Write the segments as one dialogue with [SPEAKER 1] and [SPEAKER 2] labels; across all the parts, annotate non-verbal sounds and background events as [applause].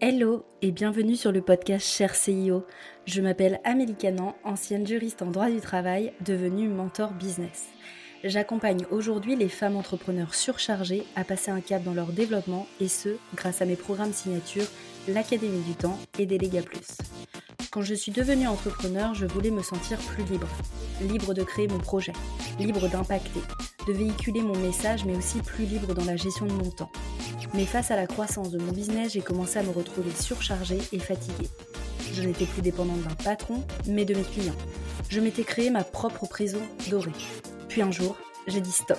[SPEAKER 1] Hello et bienvenue sur le podcast Cher CIO. Je m'appelle Amélie Canan, ancienne juriste en droit du travail, devenue mentor business. J'accompagne aujourd'hui les femmes entrepreneurs surchargées à passer un cap dans leur développement et ce, grâce à mes programmes signature, l'Académie du Temps et Déléga Plus. Quand je suis devenue entrepreneur, je voulais me sentir plus libre. Libre de créer mon projet, libre d'impacter, de véhiculer mon message, mais aussi plus libre dans la gestion de mon temps. Mais face à la croissance de mon business, j'ai commencé à me retrouver surchargée et fatiguée. Je n'étais plus dépendante d'un patron, mais de mes clients. Je m'étais créé ma propre prison dorée. Puis un jour, j'ai dit stop.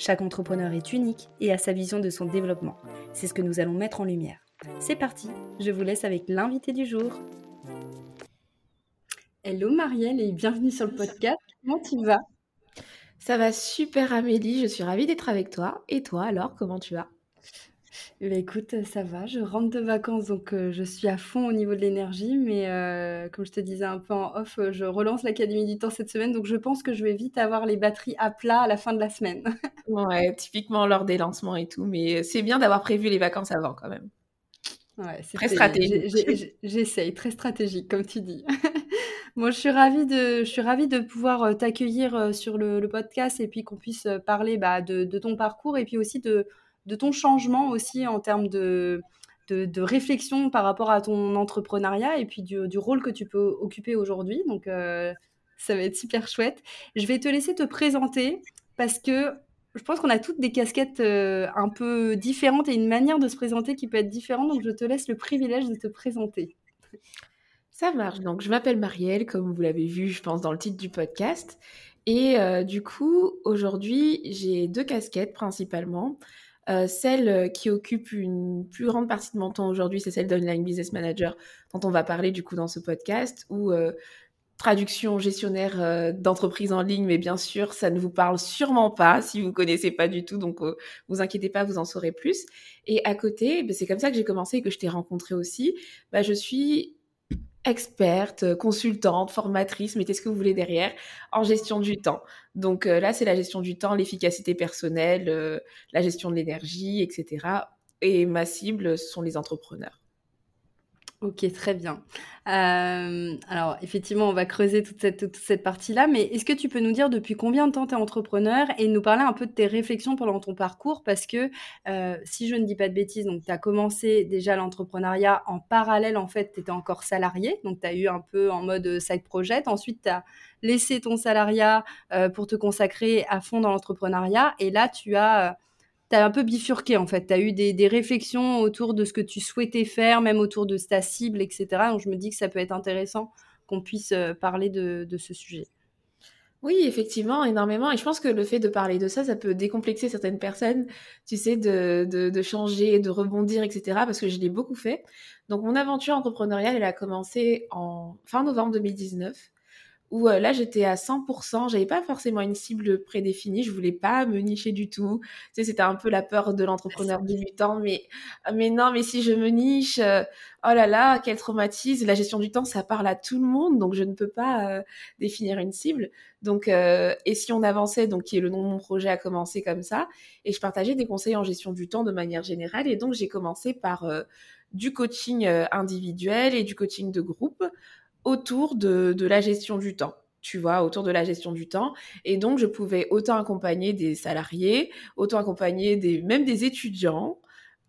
[SPEAKER 1] Chaque entrepreneur est unique et a sa vision de son développement. C'est ce que nous allons mettre en lumière. C'est parti, je vous laisse avec l'invité du jour. Hello Marielle et bienvenue sur le podcast. Comment tu vas?
[SPEAKER 2] Ça va super Amélie, je suis ravie d'être avec toi. Et toi alors, comment tu vas?
[SPEAKER 1] Ben, écoute, ça va, je rentre de vacances, donc euh, je suis à fond au niveau de l'énergie, mais euh, comme je te disais un peu en off, euh, je relance l'Académie du Temps cette semaine, donc je pense que je vais vite avoir les batteries à plat à la fin de la semaine. [laughs]
[SPEAKER 2] ouais, typiquement lors des lancements et tout, mais c'est bien d'avoir prévu les vacances avant quand même.
[SPEAKER 1] Ouais, c'est très stratégique. J'essaye, très stratégique, comme tu dis. [laughs] Moi, je suis ravie de, je suis ravie de pouvoir t'accueillir sur le, podcast et puis qu'on puisse parler bah, de, de, ton parcours et puis aussi de, de ton changement aussi en termes de, de, réflexion par rapport à ton entrepreneuriat et puis du, rôle que tu peux occuper aujourd'hui. Donc, euh, ça va être super chouette. Je vais te laisser te présenter parce que je pense qu'on a toutes des casquettes euh, un peu différentes et une manière de se présenter qui peut être différente. Donc, je te laisse le privilège de te présenter.
[SPEAKER 2] Ça marche. Donc, je m'appelle Marielle, comme vous l'avez vu, je pense, dans le titre du podcast. Et euh, du coup, aujourd'hui, j'ai deux casquettes principalement. Euh, celle euh, qui occupe une plus grande partie de mon temps aujourd'hui, c'est celle d'Online Business Manager, dont on va parler du coup dans ce podcast, ou euh, traduction gestionnaire d'entreprise en ligne, mais bien sûr, ça ne vous parle sûrement pas si vous connaissez pas du tout, donc vous inquiétez pas, vous en saurez plus. Et à côté, ben, c'est comme ça que j'ai commencé et que je t'ai rencontré aussi. Ben, je suis experte, consultante, formatrice, mettez ce que vous voulez derrière, en gestion du temps. Donc euh, là, c'est la gestion du temps, l'efficacité personnelle, euh, la gestion de l'énergie, etc. Et ma cible, ce sont les entrepreneurs.
[SPEAKER 1] Ok, très bien. Euh, alors, effectivement, on va creuser toute cette, toute cette partie-là, mais est-ce que tu peux nous dire depuis combien de temps tu es entrepreneur et nous parler un peu de tes réflexions pendant ton parcours? Parce que, euh, si je ne dis pas de bêtises, donc tu as commencé déjà l'entrepreneuriat en parallèle, en fait, tu étais encore salarié, donc tu as eu un peu en mode side project. Ensuite, tu as laissé ton salariat euh, pour te consacrer à fond dans l'entrepreneuriat, et là, tu as tu as un peu bifurqué en fait. Tu as eu des, réflexions autour de ce que tu souhaitais faire, même autour de ta cible, etc. Donc je me dis que ça peut être intéressant qu'on puisse euh, parler de, ce sujet.
[SPEAKER 2] Oui, effectivement, énormément. Et je pense que le fait de parler de ça, ça peut décomplexer certaines personnes, tu sais, de, de changer, de rebondir, etc. Parce que je l'ai beaucoup fait. Donc mon aventure entrepreneuriale, elle a commencé en fin novembre 2019 où euh, là j'étais à 100%, j'avais pas forcément une cible prédéfinie, je voulais pas me nicher du tout. Tu sais, c'était un peu la peur de l'entrepreneur débutant, mais euh, mais non, mais si je me niche, euh, oh là là, quel traumatisme. La gestion du temps, ça parle à tout le monde, donc je ne peux pas définir une cible. Donc et si on avançait, donc qui est le nom de mon projet a commencé comme ça, et je partageais des conseils en gestion du temps de manière générale, et donc j'ai commencé par du coaching individuel et du coaching de groupe autour de, la gestion du temps tu vois, autour de la gestion du temps. Et donc, je pouvais autant accompagner des salariés, autant accompagner même des étudiants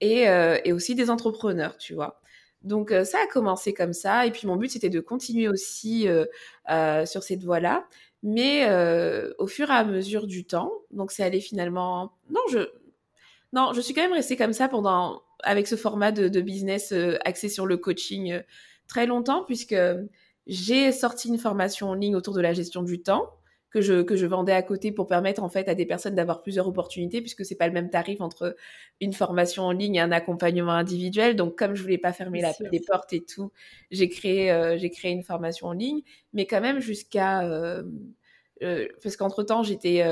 [SPEAKER 2] et, euh, aussi des entrepreneurs, tu vois. Donc, euh, ça a commencé comme ça. Et puis, mon but, c'était de continuer aussi euh, sur cette voie-là. Mais au fur et à mesure du temps, donc c'est allé finalement... Non, je... Non, je suis quand même restée comme ça pendant... avec ce format de business axé sur le coaching très longtemps, puisque j'ai sorti une formation en ligne autour de la gestion du temps que je, que je vendais à côté pour permettre en fait à des personnes d'avoir plusieurs opportunités puisque c'est pas le même tarif entre une formation en ligne et un accompagnement individuel. Donc comme je voulais pas fermer la, les portes et tout, j'ai créé euh, j'ai créé une formation en ligne, mais quand même jusqu'à euh, euh, parce qu'entre temps j'étais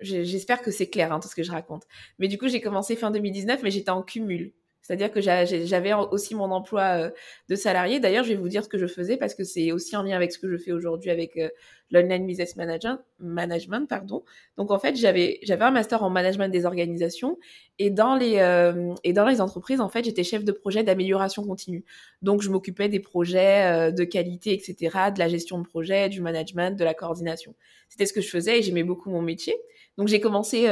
[SPEAKER 2] j'espère que c'est clair hein, tout ce que je raconte. Mais du coup j'ai commencé fin 2019 mais j'étais en cumul. C'est-à-dire que j'avais aussi mon emploi euh, de salarié. D'ailleurs, je vais vous dire ce que je faisais parce que c'est aussi en lien avec ce que je fais aujourd'hui avec euh, l'online business management, pardon. Donc en fait, j'avais j'avais un master en management des organisations et dans les euh, et dans les entreprises, en fait, j'étais chef de projet d'amélioration continue. Donc je m'occupais des projets de qualité, etc., de la gestion de projet, du management, de la coordination. C'était ce que je faisais et j'aimais beaucoup mon métier. Donc j'ai commencé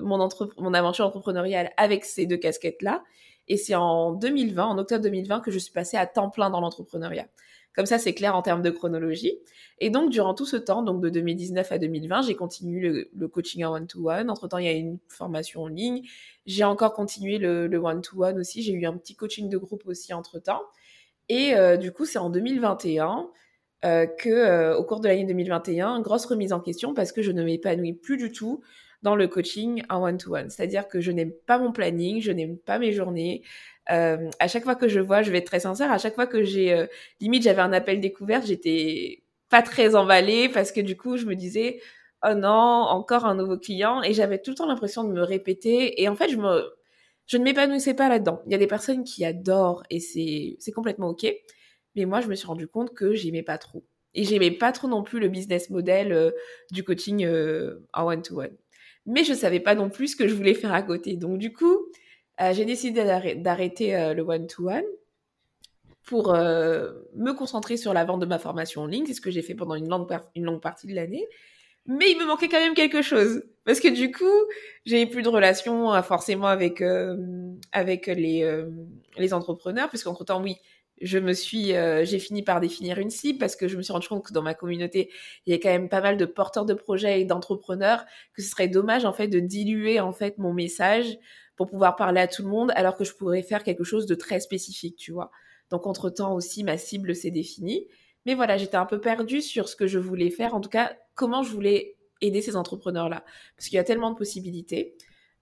[SPEAKER 2] mon, mon aventure entrepreneuriale avec ces deux casquettes-là. Et c'est en 2020, en octobre 2020, que je suis passée à temps plein dans l'entrepreneuriat. Comme ça, c'est clair en termes de chronologie. Et donc, durant tout ce temps, donc de 2019 à 2020, j'ai continué le, coaching en one-to-one. Entre-temps, il y a une formation en ligne. J'ai encore continué le, one-to-one aussi. J'ai eu un petit coaching de groupe aussi entre-temps. Et euh, du coup, c'est en 2021 euh, que, euh, au cours de l'année 2021, grosse remise en question parce que je ne m'épanouis plus du tout dans le coaching en one-to-one. C'est-à-dire que je n'aime pas mon planning, je n'aime pas mes journées. Euh, à chaque fois que je vois, je vais être très sincère, à chaque fois que j'ai, euh, limite, j'avais un appel découvert, j'étais pas très emballée parce que du coup, je me disais, oh non, encore un nouveau client. Et j'avais tout le temps l'impression de me répéter. Et en fait, je me, je ne m'épanouissais pas là-dedans. Il y a des personnes qui adorent et c'est, c'est complètement OK. Mais moi, je me suis rendu compte que j'aimais pas trop. Et j'aimais pas trop non plus le business model euh, du coaching en one-to-one mais je savais pas non plus ce que je voulais faire à côté. Donc du coup, euh, j'ai décidé d'arrêter euh, le one-to-one pour euh, me concentrer sur la vente de ma formation en ligne. C'est ce que j'ai fait pendant une longue, partie de l'année. Mais il me manquait quand même quelque chose. Parce que du coup, j'ai plus de relation forcément avec, avec les, les entrepreneurs. Parce qu'entre-temps, oui, je me suis, euh, j'ai fini par définir une cible parce que je me suis rendu compte que dans ma communauté, il y a quand même pas mal de porteurs de projets et d'entrepreneurs que ce serait dommage en fait de diluer en fait mon message pour pouvoir parler à tout le monde alors que je pourrais faire quelque chose de très spécifique, tu vois. Donc entre temps aussi ma cible s'est définie, mais voilà, j'étais un peu perdue sur ce que je voulais faire, en tout cas comment je voulais aider ces entrepreneurs là parce qu'il y a tellement de possibilités.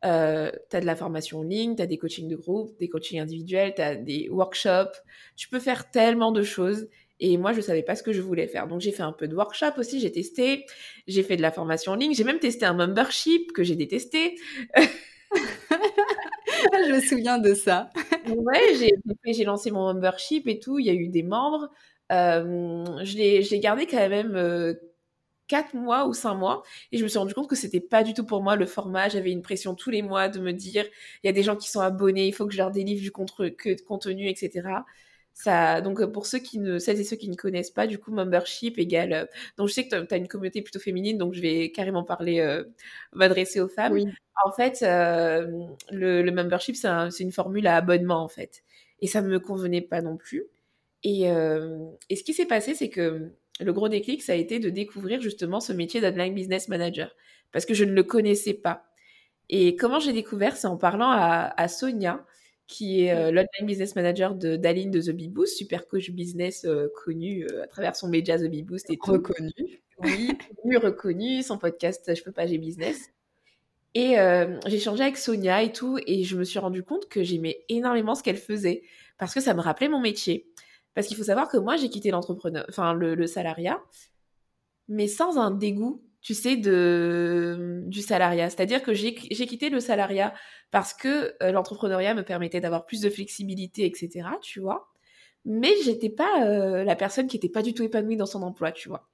[SPEAKER 2] Euh, tu as de la formation en ligne, tu as des coachings de groupe, des coachings individuels, tu as des workshops. Tu peux faire tellement de choses. Et moi, je savais pas ce que je voulais faire. Donc, j'ai fait un peu de workshop aussi, j'ai testé. J'ai fait de la formation en ligne. J'ai même testé un membership que j'ai détesté. [laughs]
[SPEAKER 1] je me souviens de ça. [laughs]
[SPEAKER 2] ouais, j'ai lancé mon membership et tout. Il y a eu des membres. Euh, je l'ai gardé quand même euh, quatre mois ou cinq mois et je me suis rendu compte que c'était pas du tout pour moi le format. J'avais une pression tous les mois de me dire il y a des gens qui sont abonnés, il faut que je leur délivre du contre que, contenu, etc. Ça, donc pour ceux qui ne, celles et ceux qui ne connaissent pas, du coup, membership égale. Euh, donc je sais que tu as une communauté plutôt féminine, donc je vais carrément parler, euh, m'adresser aux femmes. En fait, euh, le, le, membership, c'est un, une formule à abonnement en fait, et ça ne me convenait pas non plus. Et, et ce qui s'est passé, c'est que le gros déclic, ça a été de découvrir justement ce métier d'online business manager parce que je ne le connaissais pas. Et comment j'ai découvert C'est en parlant à, Sonia, qui est euh, l'online business manager de d'Aline de The Bee Boost, super coach business euh, connu euh, à travers son média The Bee Boost et
[SPEAKER 1] reconnu.
[SPEAKER 2] Oui, connu, reconnu, son podcast Je peux pas, j'ai business. Et j'ai changé avec Sonia et tout, et je me suis rendu compte que j'aimais énormément ce qu'elle faisait parce que ça me rappelait mon métier. Parce qu'il faut savoir que moi, j'ai quitté l'entrepreneur, enfin le, salariat, mais sans un dégoût, tu sais, de, du salariat. C'est-à-dire que j'ai quitté le salariat parce que euh, l'entrepreneuriat me permettait d'avoir plus de flexibilité, etc., tu vois. Mais j'étais pas euh, la personne qui était pas du tout épanouie dans son emploi, tu vois.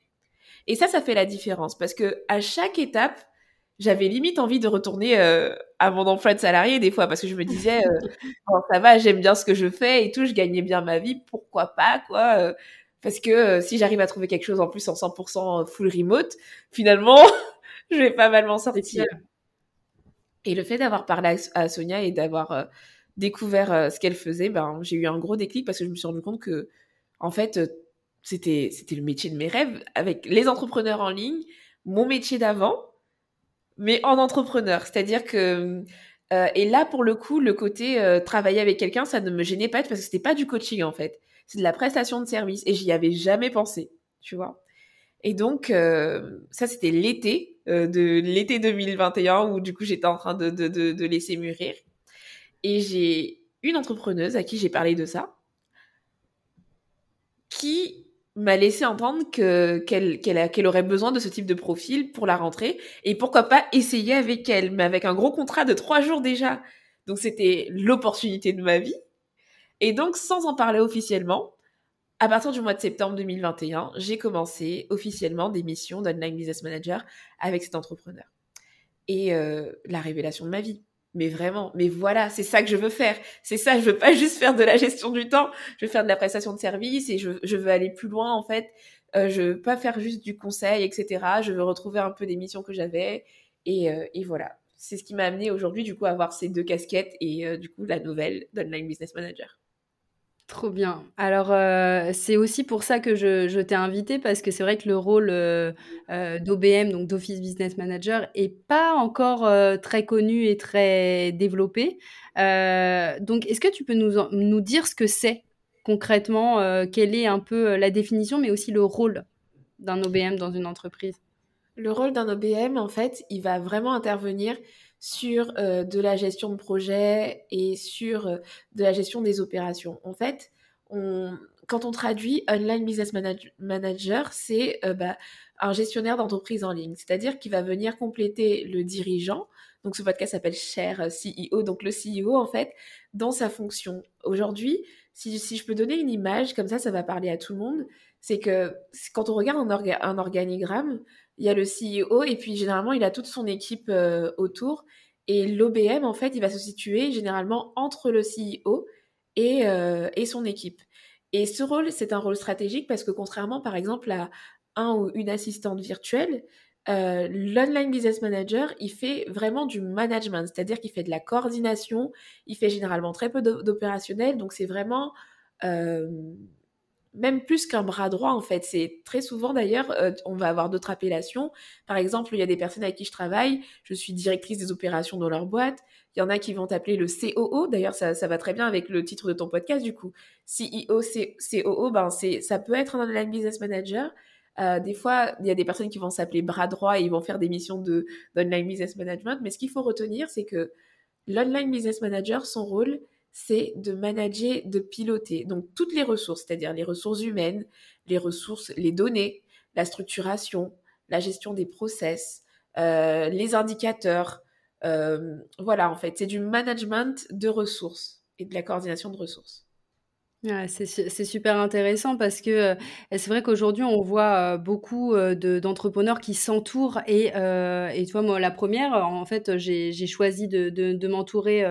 [SPEAKER 2] Et ça, ça fait la différence parce que à chaque étape, j'avais limite envie de retourner euh, à mon emploi de salarié des fois parce que je me disais [laughs] euh, ça va j'aime bien ce que je fais et tout je gagnais bien ma vie pourquoi pas quoi euh, parce que si j'arrive à trouver quelque chose en plus en 100% full remote finalement [laughs] je vais pas mal m'en sortir. et le fait d'avoir parlé à, Sonia et d'avoir découvert ce qu'elle faisait ben j'ai eu un gros déclic parce que je me suis rendu compte que en fait c'était c'était le métier de mes rêves avec les entrepreneurs en ligne mon métier d'avant mais en entrepreneur. C'est-à-dire que euh, et là pour le coup, le côté euh, travailler avec quelqu'un, ça ne me gênait pas parce que c'était pas du coaching en fait, c'est de la prestation de service et j'y avais jamais pensé, tu vois. Et donc, euh, ça, c'était l'été, euh, de l'été 2021, où du coup, j'étais en train de, de, de, laisser mûrir. Et j'ai une entrepreneuse à qui j'ai parlé de ça, qui m'a laissé entendre que qu'elle qu'elle aurait besoin de ce type de profil pour la rentrée et pourquoi pas essayer avec elle mais avec un gros contrat de trois jours déjà. Donc c'était l'opportunité de ma vie. Et donc sans en parler officiellement à partir du mois de septembre 2021 j'ai commencé officiellement des missions d'online business manager avec cet entrepreneur. Et euh, la révélation de ma vie mais vraiment, mais voilà, c'est ça que je veux faire. C'est ça, je veux pas [laughs] juste faire de la gestion du temps, je veux faire de la prestation de service et je, je veux aller plus loin en fait. Euh, je veux pas faire juste du conseil, etc. Je veux retrouver un peu des missions que j'avais et, euh, et voilà. C'est ce qui m'a amené aujourd'hui du coup à avoir ces deux casquettes et euh, du coup la nouvelle d'Online Business Manager.
[SPEAKER 1] Trop bien. Alors, euh, c'est aussi pour ça que je, t'ai invité, parce que c'est vrai que le rôle euh, euh, d'OBM, donc d'Office Business Manager, est pas encore très connu et très développé. donc, est-ce que tu peux nous, nous dire ce que c'est concrètement, quelle est un peu la définition, mais aussi le rôle d'un OBM dans une entreprise?
[SPEAKER 2] Le rôle d'un OBM, en fait, il va vraiment intervenir sur euh, de la gestion de projet et sur euh, de la gestion des opérations. En fait, quand on traduit Online Business Manager, c'est euh, bah, un gestionnaire d'entreprise en ligne, c'est-à-dire qu'il va venir compléter le dirigeant. Donc ce podcast s'appelle Cher CEO, donc le CEO en fait, dans sa fonction. Aujourd'hui, si, je peux donner une image, comme ça, ça va parler à tout le monde, c'est que quand on regarde un organigramme, il y a le CEO et puis généralement il a toute son équipe euh, autour. Et l'OBM, en fait, il va se situer généralement entre le CEO et, euh, et son équipe. Et ce rôle, c'est un rôle stratégique parce que contrairement, par exemple, à un ou une assistante virtuelle, euh, l'online business manager, il fait vraiment du management, c'est-à-dire qu'il fait de la coordination, il fait généralement très peu d'opérationnel, donc c'est vraiment même plus qu'un bras droit en fait. C'est très souvent d'ailleurs, euh, on va avoir d'autres appellations. Par exemple, il y a des personnes avec qui je travaille, je suis directrice des opérations dans leur boîte. Il y en a qui vont t'appeler le COO. D'ailleurs, ça, ça, va très bien avec le titre de ton podcast du coup. CEO, COO, ben c'est, ça peut être un online business manager. Euh, des fois, il y a des personnes qui vont s'appeler bras droit et ils vont faire des missions de d'online business management. Mais ce qu'il faut retenir, c'est que l'online business manager, son rôle, c'est de manager, de piloter. Donc toutes les ressources, c'est-à-dire les ressources humaines, les ressources, les données, la structuration, la gestion des process, euh, les indicateurs. Euh, voilà, en fait, c'est du management de ressources et de la coordination de ressources.
[SPEAKER 1] c'est super intéressant parce que euh, c'est vrai qu'aujourd'hui on voit beaucoup d'entrepreneurs qui s'entourent et, et tu vois moi la première en fait j'ai choisi de m'entourer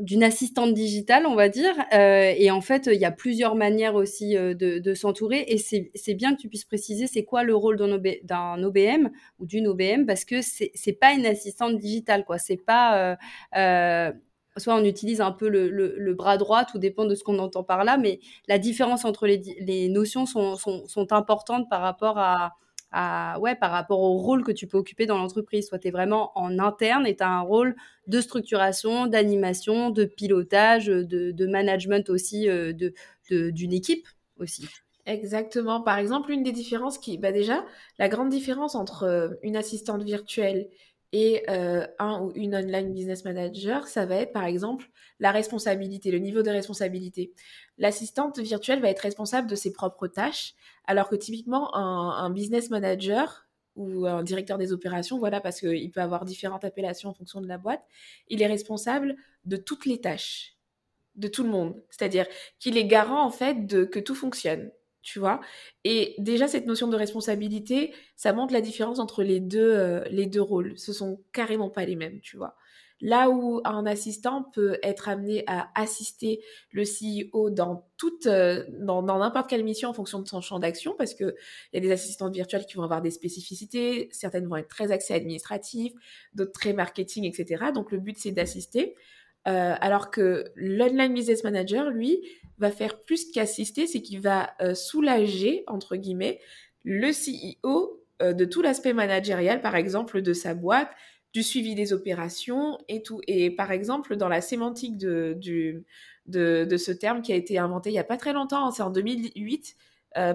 [SPEAKER 1] d'une assistante digitale, on va dire. Euh, et en fait, il y a plusieurs manières aussi euh, de, s'entourer. Et c'est bien que tu puisses préciser c'est quoi le rôle d'un OBM ou d'une OBM parce que c'est pas une assistante digitale, quoi. C'est pas. Euh, soit on utilise un peu le, bras droit, tout dépend de ce qu'on entend par là, mais la différence entre les, notions sont, sont importantes par rapport à, ouais, par rapport au rôle que tu peux occuper dans l'entreprise. Soit tu es vraiment en interne et tu as un rôle de structuration, d'animation, de pilotage, de, management aussi euh, de, d'une équipe aussi.
[SPEAKER 2] Exactement. Par exemple, une des différences qui, bah déjà, la grande différence entre euh, une assistante virtuelle et euh, un ou une online business manager, ça va être par exemple la responsabilité, le niveau de responsabilité. L'assistante virtuelle va être responsable de ses propres tâches, alors que typiquement un, business manager ou un directeur des opérations, voilà, parce qu'il peut avoir différentes appellations en fonction de la boîte, il est responsable de toutes les tâches, de tout le monde. C'est-à-dire qu'il est garant en fait de que tout fonctionne tu vois. Et déjà, cette notion de responsabilité, ça montre la différence entre les deux, euh, les deux rôles. Ce sont carrément pas les mêmes, tu vois. Là où un assistant peut être amené à assister le CEO dans toute, euh, dans n'importe quelle mission en fonction de son champ d'action, parce que il y a des assistantes virtuelles qui vont avoir des spécificités, certaines vont être très axées administratif, d'autres très marketing, etc. Donc le but c'est d'assister. Euh, alors que l'online business manager, lui, va faire plus qu'assister, c'est qu'il va euh, soulager, entre guillemets, le CEO euh, de tout l'aspect managérial, par exemple, de sa boîte, du suivi des opérations et tout. Et par exemple, dans la sémantique de, du, de, ce terme qui a été inventé il n'y a pas très longtemps, c'est en 2008,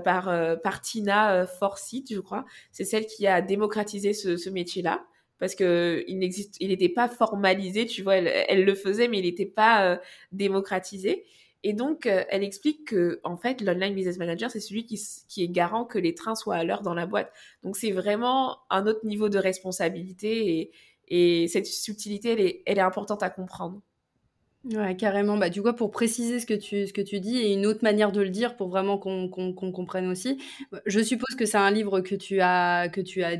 [SPEAKER 2] par, par Tina Forsyth, je crois. C'est celle qui a démocratisé ce, métier-là parce que il n'existe, il n'était pas formalisé, tu vois. Elle, le faisait, mais il n'était pas démocratisé. Et donc, elle explique que, en fait, l'online business manager, c'est celui qui, qui, est garant que les trains soient à l'heure dans la boîte. Donc, c'est vraiment un autre niveau de responsabilité et, et cette subtilité, elle est, elle est importante à comprendre.
[SPEAKER 1] Ouais, carrément. Bah, du coup, pour préciser ce que tu, ce que tu dis et une autre manière de le dire pour vraiment qu'on comprenne aussi, je suppose que c'est un livre que tu as, que tu as,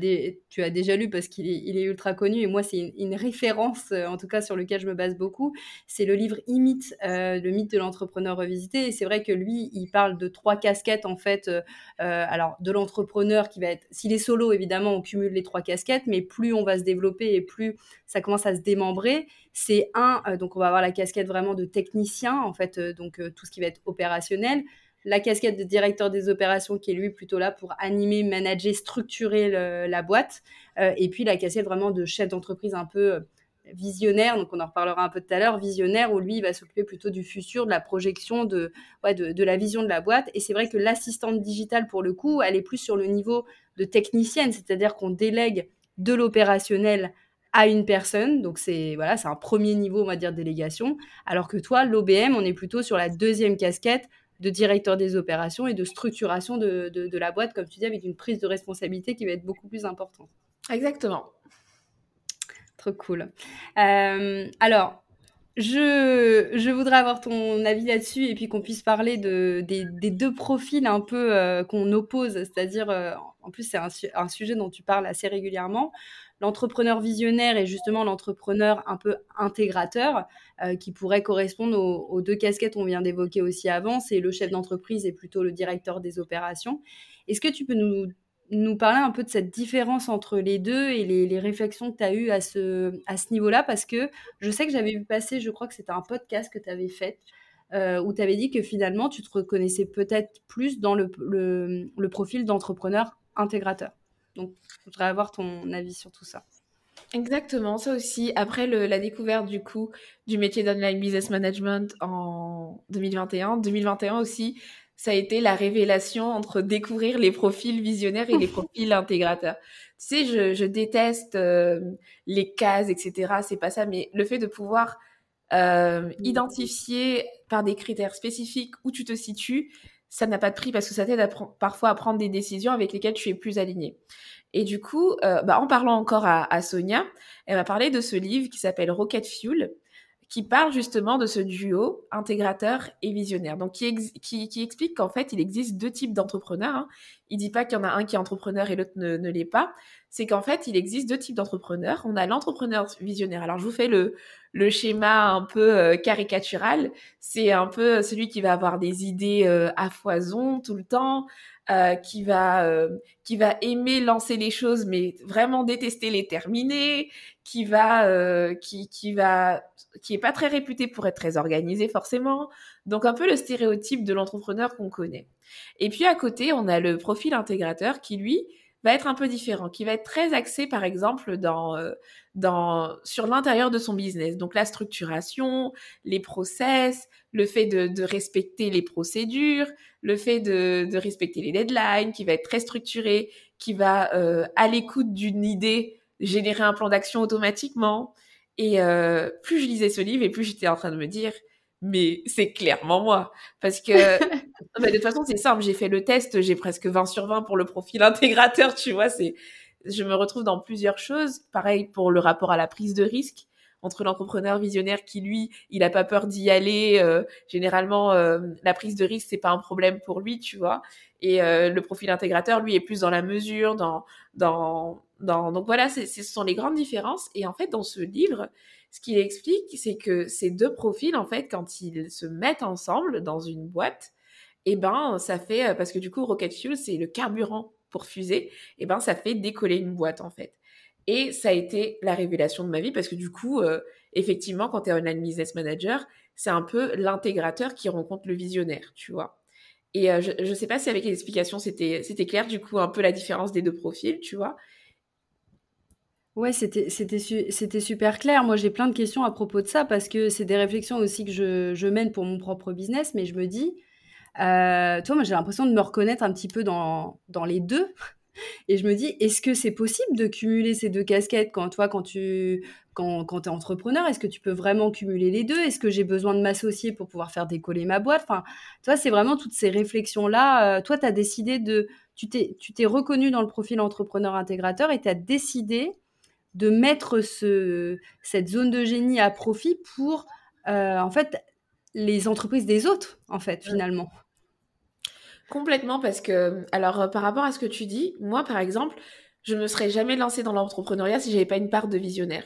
[SPEAKER 1] tu as déjà lu parce qu'il est, il est ultra connu et moi, c'est une, référence, euh, en tout cas, sur lequel je me base beaucoup. C'est le livre Imite, euh, le mythe de l'entrepreneur revisité. Et c'est vrai que lui, il parle de trois casquettes, en fait. Euh, alors, de l'entrepreneur qui va être, s'il est solo, évidemment, on cumule les trois casquettes, mais plus on va se développer et plus ça commence à se démembrer c'est un, euh, donc on va avoir la casquette vraiment de technicien, en fait, euh, donc euh, tout ce qui va être opérationnel. La casquette de directeur des opérations qui est lui plutôt là pour animer, manager, structurer la boîte. et puis la casquette vraiment de chef d'entreprise un peu visionnaire, donc on en reparlera un peu tout à l'heure, visionnaire, où lui, il va s'occuper plutôt du futur, de la projection, de, de, de, la vision de la boîte. Et c'est vrai que l'assistante digitale, pour le coup, elle est plus sur le niveau de technicienne, c'est-à-dire qu'on délègue de l'opérationnel à une personne. Donc c'est voilà, c'est un premier niveau, on va dire, délégation. Alors que toi, l'OBM, on est plutôt sur la deuxième casquette de directeur des opérations et de structuration de, de, la boîte, comme tu dis, avec une prise de responsabilité qui va être beaucoup plus importante.
[SPEAKER 2] Exactement.
[SPEAKER 1] Trop cool. Euh, alors, je, je, voudrais avoir ton avis là-dessus et puis qu'on puisse parler de, des, des, deux profils un peu euh, qu'on oppose, c'est-à-dire, euh, en plus c'est un, un, sujet dont tu parles assez régulièrement, l'entrepreneur visionnaire et justement l'entrepreneur un peu intégrateur euh, qui pourrait correspondre aux, deux casquettes qu'on vient d'évoquer aussi avant. C'est le chef d'entreprise et plutôt le directeur des opérations. Est-ce que tu peux nous, nous parler un peu de cette différence entre les deux et les, réflexions que tu as eues à ce, niveau-là? Parce que je sais que j'avais vu passer, je crois que c'était un podcast que tu avais fait. Euh, où tu avais dit que finalement tu te reconnaissais peut-être plus dans le profil d'entrepreneur intégrateur. Donc, je voudrais avoir ton avis sur tout ça.
[SPEAKER 2] Exactement, ça aussi. Après la découverte du coup du métier d'online business management en 2021, 2021 aussi, ça a été la révélation entre découvrir les profils visionnaires et les [laughs] profils intégrateurs. Tu sais, je, déteste euh, les cases, etc. C'est pas ça, mais le fait de pouvoir euh, identifier par des critères spécifiques où tu te situes, ça n'a pas de prix parce que ça t'aide parfois à prendre des décisions avec lesquelles tu es plus aligné. Et du coup, euh, bah, en parlant encore à, Sonia, elle m'a parlé de ce livre qui s'appelle Rocket Fuel, qui parle justement de ce duo intégrateur et visionnaire. Donc, qui, explique qu'en fait, il existe deux types d'entrepreneurs. Hein. Il dit pas qu'il y en a un qui est entrepreneur et l'autre ne l'est pas. C'est qu'en fait, il existe deux types d'entrepreneurs. On a l'entrepreneur visionnaire. Alors, je vous fais le, le schéma un peu euh, caricatural. C'est un peu celui qui va avoir des idées euh, à foison tout le temps, euh, qui va euh, qui va aimer lancer les choses mais vraiment détester les terminer, qui va euh, qui qui va qui est pas très réputé pour être très organisé forcément. Donc un peu le stéréotype de l'entrepreneur qu'on connaît. Et puis à côté, on a le profil intégrateur qui lui va être un peu différent, qui va être très axé par exemple dans dans sur l'intérieur de son business. Donc la structuration, les process, le fait de, de respecter les procédures, le fait de, de, respecter les deadlines, qui va être très structuré, qui va euh, à l'écoute d'une idée générer un plan d'action automatiquement. Et euh, plus je lisais ce livre et plus j'étais en train de me dire, mais c'est clairement moi. Parce que [laughs] bah, de toute façon, c'est simple, j'ai fait le test, j'ai presque 20 sur 20 pour le profil intégrateur, tu vois, c'est je me retrouve dans plusieurs choses. Pareil pour le rapport à la prise de risque entre l'entrepreneur visionnaire qui lui, il a pas peur d'y aller. Euh, généralement, euh, la prise de risque c'est pas un problème pour lui, tu vois. Et euh, le profil intégrateur, lui, est plus dans la mesure, dans dans dans. Donc voilà, ce sont les grandes différences. Et en fait, dans ce livre, ce qu'il explique, c'est que ces deux profils, en fait, quand ils se mettent ensemble dans une boîte, eh ben, ça fait parce que du coup, Rocket Fuel, c'est le carburant pour fuser. Eh ben, ça fait décoller une boîte en fait. Et ça a été la révélation de ma vie parce que du coup, euh, effectivement, quand tu es un business manager, c'est un peu l'intégrateur qui rencontre le visionnaire, tu vois. Et euh, je ne sais pas si avec les explications, c'était clair, du coup, un peu la différence des deux profils, tu vois.
[SPEAKER 1] Ouais, c'était super clair. Moi, j'ai plein de questions à propos de ça parce que c'est des réflexions aussi que je, mène pour mon propre business, mais je me dis, Euh, toi, j'ai l'impression de me reconnaître un petit peu dans, dans les deux. Et je me dis, est-ce que c'est possible de cumuler ces deux casquettes? Quand toi, quand tu quand, quand es entrepreneur, est-ce que tu peux vraiment cumuler les deux? Est-ce que j'ai besoin de m'associer pour pouvoir faire décoller ma boîte? Enfin, toi, c'est vraiment toutes ces réflexions-là. Euh, toi, tu as décidé de... Tu t'es, tu t'es reconnu dans le profil entrepreneur intégrateur et tu as décidé de mettre ce, cette zone de génie à profit pour, euh, en fait, les entreprises des autres, en fait, finalement.
[SPEAKER 2] Complètement, parce que, alors, euh, par rapport à ce que tu dis, moi, par exemple, je ne me serais jamais lancée dans l'entrepreneuriat si j'avais pas une part de visionnaire.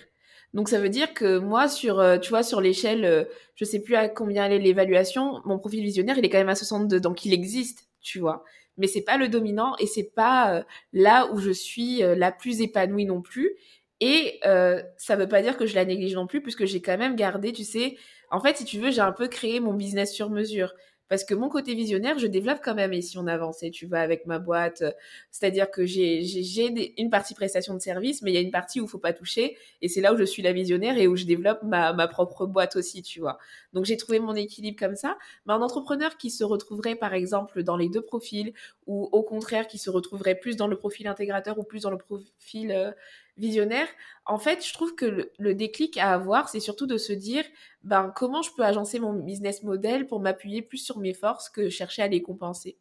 [SPEAKER 2] Donc, ça veut dire que moi, sur, euh, tu vois, sur l'échelle, je sais plus à combien est l'évaluation, mon profil visionnaire, il est quand même à 62, donc il existe, tu vois. Mais c'est pas le dominant et c'est pas là où je suis la plus épanouie non plus. Et ça veut pas dire que je la néglige non plus, puisque j'ai quand même gardé, tu sais, en fait, si tu veux, j'ai un peu créé mon business sur mesure. Parce que mon côté visionnaire, je développe quand même et si on avançait, tu vas avec ma boîte. Euh, c'est-à-dire que j'ai une partie prestation de service, mais il y a une partie où il faut pas toucher. Et c'est là où je suis la visionnaire et où je développe ma, ma propre boîte aussi, tu vois. Donc j'ai trouvé mon équilibre comme ça. Mais un entrepreneur qui se retrouverait par exemple dans les deux profils ou au contraire qui se retrouverait plus dans le profil intégrateur ou plus dans le profil euh, visionnaire, en fait, je trouve que le, déclic à avoir, c'est surtout de se dire, ben, comment je peux agencer mon business model pour m'appuyer plus sur mes forces que chercher à les compenser.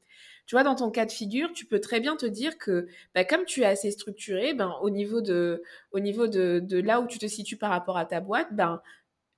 [SPEAKER 2] Tu vois, dans ton cas de figure, tu peux très bien te dire que, ben, comme tu es assez structuré, ben, au niveau de, au niveau de, de là où tu te situes par rapport à ta boîte, ben,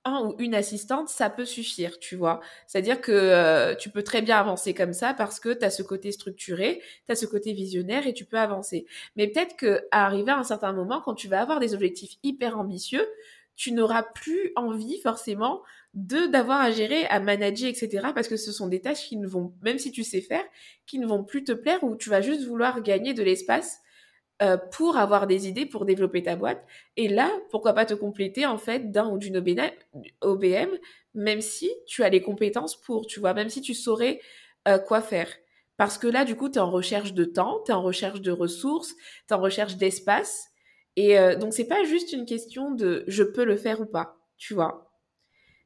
[SPEAKER 2] un ou une assistante, ça peut suffire, tu vois. C'est-à-dire que euh, tu peux très bien avancer comme ça parce que tu as ce côté structuré, tu as ce côté visionnaire et tu peux avancer. Mais peut-être que à arriver à un certain moment, quand tu vas avoir des objectifs hyper ambitieux, tu n'auras plus envie forcément de d'avoir à gérer, à manager, etc. Parce que ce sont des tâches qui ne vont, même si tu sais faire, qui ne vont plus te plaire ou tu vas juste vouloir gagner de l'espace euh, pour avoir des idées pour développer ta boîte. Et là, pourquoi pas te compléter en fait d'un ou d'une OBM, même si tu as les compétences pour, tu vois, même si tu saurais euh, quoi faire. Parce que là, du coup, tu es en recherche de temps, tu es en recherche de ressources, tu es en recherche d'espace. Et euh, donc, c'est pas juste une question de je peux le faire ou pas, tu vois.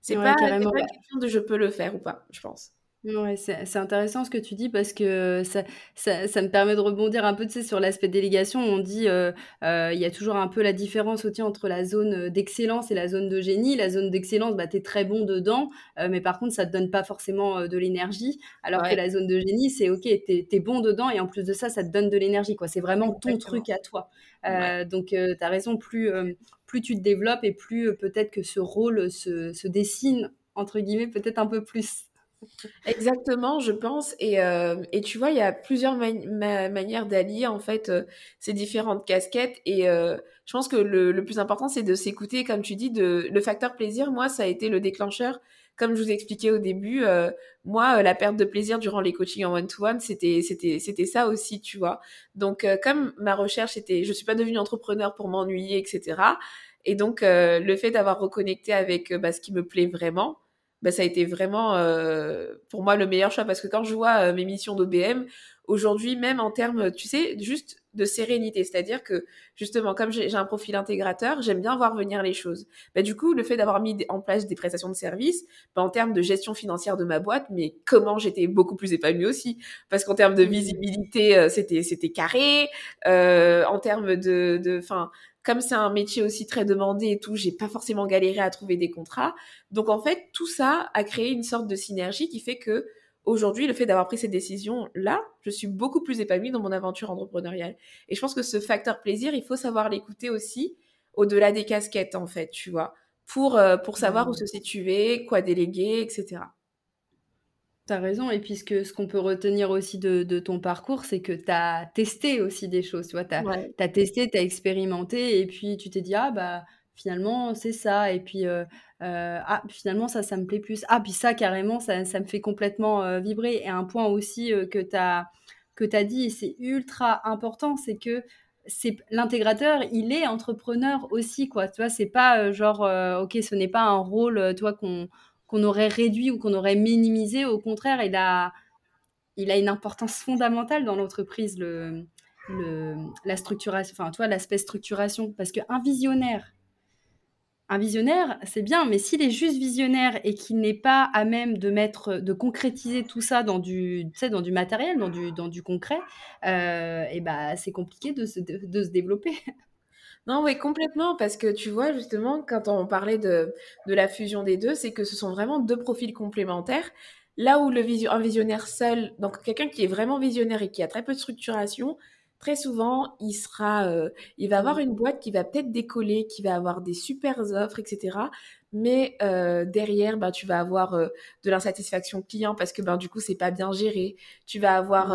[SPEAKER 2] C'est pas, pas une question de je peux le faire ou pas, je pense.
[SPEAKER 1] Ouais, c'est intéressant ce que tu dis parce que ça, ça, ça me permet de rebondir un peu tu sais, sur l'aspect délégation. On dit euh, euh, il y a toujours un peu la différence aussi entre la zone d'excellence et la zone de génie. La zone d'excellence, bah, tu es très bon dedans, euh, mais par contre, ça te donne pas forcément de l'énergie. Alors que la zone de génie, c'est ok, tu es, bon dedans et en plus de ça, ça te donne de l'énergie. C'est vraiment ton truc à toi. Donc, tu as raison, plus, plus tu te développes et plus peut-être que ce rôle se, se dessine, entre guillemets, peut-être un peu plus.
[SPEAKER 2] Exactement, je pense. Et, euh, et tu vois, il y a plusieurs manières d'allier en fait euh, ces différentes casquettes. Et euh, je pense que le, plus important, c'est de s'écouter, comme tu dis, de le facteur plaisir. Moi, ça a été le déclencheur. Comme je vous expliquais au début, moi, la perte de plaisir durant les coachings en one-to-one, c'était ça aussi, tu vois. Donc, comme ma recherche était, je suis pas devenue entrepreneur pour m'ennuyer, etc. Et donc, le fait d'avoir reconnecté avec bah, ce qui me plaît vraiment bah, ça a été vraiment euh, pour moi le meilleur choix parce que quand je vois euh, mes missions d'OBM, aujourd'hui même en termes, tu sais, juste de sérénité, c'est-à-dire que justement comme j'ai un profil intégrateur, j'aime bien voir venir les choses. Bah, du coup, le fait d'avoir mis en place des prestations de services, bah, en termes de gestion financière de ma boîte, mais comment j'étais beaucoup plus épanouie aussi, parce qu'en termes de mmh. visibilité, euh, c'était c'était carré, en termes de, de, enfin comme c'est un métier aussi très demandé et tout, j'ai pas forcément galéré à trouver des contrats. Donc en fait, tout ça a créé une sorte de synergie qui fait que aujourd'hui, le fait d'avoir pris cette décision là, je suis beaucoup plus épanouie dans mon aventure entrepreneuriale. Et je pense que ce facteur plaisir, il faut savoir l'écouter aussi au-delà des casquettes en fait, tu vois, pour euh, pour savoir où mmh. se situer, quoi déléguer, etc.
[SPEAKER 1] T'as raison. Et puis, ce qu'on peut retenir aussi de, ton parcours, c'est que tu as testé aussi des choses. Tu vois, tu as, testé, tu as expérimenté, et puis tu t'es dit, ah, bah, finalement, c'est ça. Et puis, euh, euh, ah, finalement, ça, ça me plaît plus. Ah, puis ça, carrément, ça, ça me fait complètement euh, vibrer. Et un point aussi que tu as, que dit, et c'est ultra important, c'est que c'est l'intégrateur, il est entrepreneur aussi, quoi. Tu vois, c'est pas genre, ok, ce n'est pas un rôle, toi, qu'on qu'on aurait réduit ou qu'on aurait minimisé. Au contraire, il a, il a une importance fondamentale dans l'entreprise, le, le, la structuration, enfin, toi, l'aspect structuration. Parce qu'un visionnaire un visionnaire, c'est bien, mais s'il est juste visionnaire et qu'il n'est pas à même de mettre, de concrétiser tout ça dans du, dans du matériel, dans du, dans du concret, euh, et bah, c'est compliqué de se, de, se développer.
[SPEAKER 2] Non, oui, complètement, parce que tu vois, justement, quand on parlait de, de la fusion des deux, c'est que ce sont vraiment deux profils complémentaires. Là où le un visionnaire seul, donc quelqu'un qui est vraiment visionnaire et qui a très peu de structuration, très souvent, il sera, euh, il va avoir une boîte qui va peut-être décoller, qui va avoir des super offres, etc. Mais euh, derrière, ben, tu vas avoir euh, de l'insatisfaction client parce que ben, du coup, c'est pas bien géré. Tu vas avoir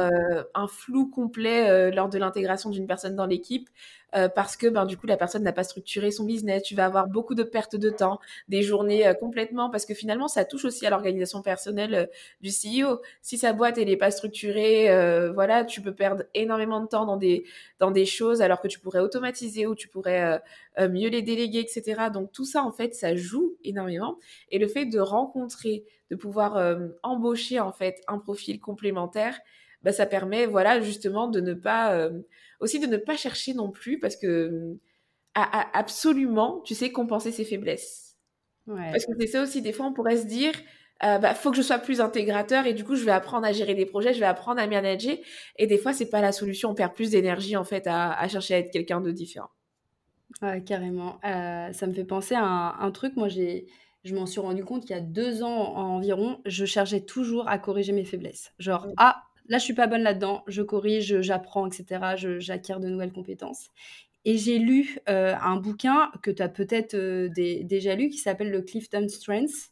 [SPEAKER 2] un flou complet lors de l'intégration d'une personne dans l'équipe. Euh, parce que ben, du coup la personne n'a pas structuré son business, tu vas avoir beaucoup de pertes de temps, des journées euh, complètement, parce que finalement ça touche aussi à l'organisation personnelle euh, du CEO. Si sa boîte elle n'est pas structurée, voilà, tu peux perdre énormément de temps dans des, dans des choses alors que tu pourrais automatiser ou tu pourrais mieux les déléguer, etc. Donc tout ça en fait ça joue énormément et le fait de rencontrer, de pouvoir embaucher en fait un profil complémentaire, bah, ça permet voilà justement de ne pas aussi de ne pas chercher non plus parce que à, absolument, tu sais, compenser ses faiblesses. Parce que c'est ça aussi, des fois, on pourrait se dire, euh, bah, faut que je sois plus intégrateur et du coup, je vais apprendre à gérer des projets, je vais apprendre à manager. Et des fois, c'est pas la solution. On perd plus d'énergie, en fait, à, chercher à être quelqu'un de différent.
[SPEAKER 1] Ouais, carrément. Euh, ça me fait penser à un, truc. Moi, j'ai, je m'en suis rendu compte qu'il y a deux ans environ, je cherchais toujours à corriger mes faiblesses. Genre, ah, là, je suis pas bonne là-dedans, je corrige, j'apprends, etc. J'acquiers de nouvelles compétences. Et j'ai lu euh, un bouquin que tu as peut-être euh, déjà lu qui s'appelle le Clifton Strengths.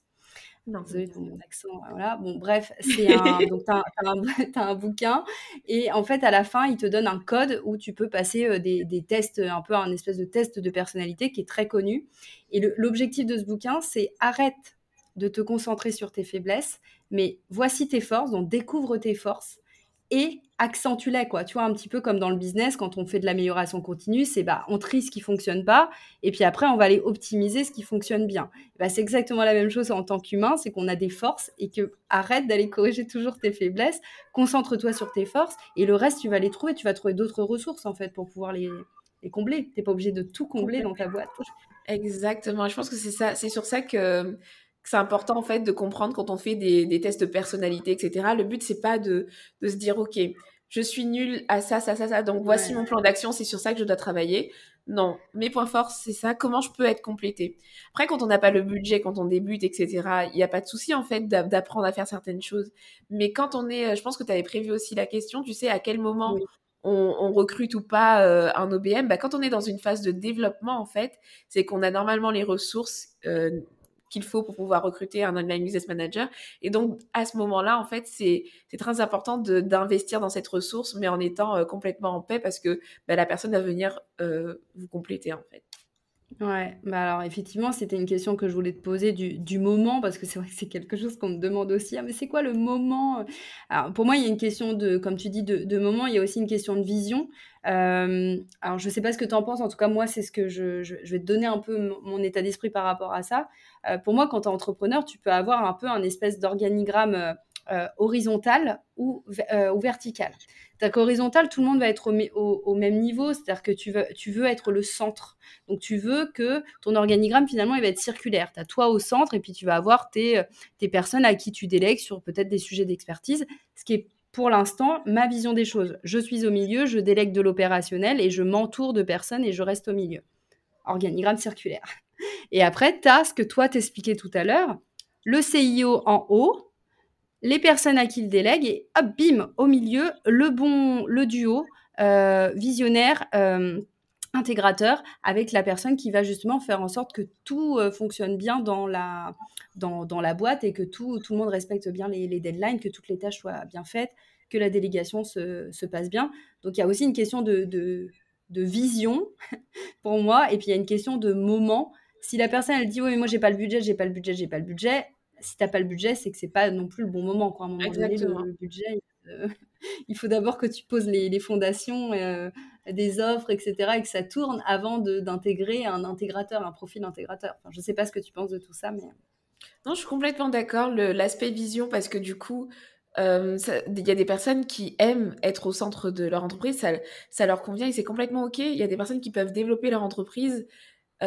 [SPEAKER 1] Non, Désolée pour mon accent. Voilà. Bon, bref, c'est un, [laughs] donc tu as, [laughs] un bouquin et en fait, à la fin, il te donne un code où tu peux passer euh, des, des, tests, un peu un espèce de test de personnalité qui est très connu. Et l'objectif de ce bouquin, c'est arrête de te concentrer sur tes faiblesses, mais voici tes forces, donc découvre tes forces et accentue-les, quoi. Tu vois, un petit peu comme dans le business, quand on fait de l'amélioration continue, c'est bah, on trie ce qui fonctionne pas, et puis après, on va aller optimiser ce qui fonctionne bien. Bah, c'est exactement la même chose en tant qu'humain, c'est qu'on a des forces et que arrête d'aller corriger toujours tes faiblesses, concentre-toi sur tes forces, et le reste, tu vas les trouver, tu vas trouver d'autres ressources, en fait, pour pouvoir les, les combler. Tu n'es pas obligé de tout combler dans ta boîte.
[SPEAKER 2] Exactement. Je pense que c'est ça, c'est sur ça que c'est important en fait de comprendre quand on fait des, tests de personnalité, etc. Le but c'est pas de, se dire ok, je suis nulle à ça, ça, ça, ça, donc voici mon plan d'action, c'est sur ça que je dois travailler. Non, mes points forts c'est ça. Comment je peux être complété Après, quand on n'a pas le budget, quand on débute, etc. Il n'y a pas de souci en fait d'apprendre à faire certaines choses. Mais quand on est, je pense que tu avais prévu aussi la question, tu sais à quel moment on, recrute ou pas euh, un OBM, bah, quand on est dans une phase de développement, en fait, c'est qu'on a normalement les ressources euh, qu'il faut pour pouvoir recruter un online business manager. Et donc, à ce moment-là, en fait, c'est très important d'investir dans cette ressource, mais en étant euh, complètement en paix parce que bah, la personne va venir euh, vous compléter, en fait.
[SPEAKER 1] Ouais, bah alors effectivement, c'était une question que je voulais te poser du, du moment, parce que c'est vrai que c'est quelque chose qu'on me demande aussi. Ah, mais c'est quoi le moment Alors, pour moi, il y a une question de, comme tu dis, de, de moment, il y a aussi une question de vision. Euh, alors, je sais pas ce que tu en penses, en tout cas, moi, c'est ce que je, je, vais te donner un peu mon, état d'esprit par rapport à ça. Euh, pour moi, quand tu es entrepreneur, tu peux avoir un peu un espèce d'organigramme euh, euh, horizontal ou, ou vertical. Ta horizontal, tout le monde va être au, même niveau, c'est-à-dire que tu veux, être le centre. Donc tu veux que ton organigramme, finalement, il va être circulaire. Tu as toi au centre et puis tu vas avoir tes, tes personnes à qui tu délègues sur peut-être des sujets d'expertise, ce qui est pour l'instant ma vision des choses. Je suis au milieu, je délègue de l'opérationnel et je m'entoure de personnes et je reste au milieu. Organigramme circulaire. Et après, tu as ce que toi t'expliquais tout à l'heure, le CIO en haut, les personnes à qui il délègue et hop, bim, au milieu, le bon, le duo euh, visionnaire. Euh, intégrateur avec la personne qui va justement faire en sorte que tout euh, fonctionne bien dans la, dans, dans, la boîte et que tout, tout le monde respecte bien les, deadlines, que toutes les tâches soient bien faites, que la délégation se, se passe bien. Donc il y a aussi une question de, de, de, vision [laughs] pour moi et puis il y a une question de moment. Si la personne elle dit oui mais moi j'ai pas le budget, j'ai pas le budget, j'ai pas le budget, si t'as pas le budget, c'est que c'est pas non plus le bon moment. Quoi. À un moment donné, le, budget, euh, [laughs] il faut d'abord que tu poses les, fondations euh, des offres, etc., et que ça tourne avant d'intégrer un intégrateur, un profil intégrateur. Enfin, je sais pas ce que tu penses de tout ça, mais...
[SPEAKER 2] Non, je suis complètement d'accord. L'aspect vision, parce que du coup, euh, il y a des personnes qui aiment être au centre de leur entreprise, ça, ça leur convient et c'est complètement OK. Il y a des personnes qui peuvent développer leur entreprise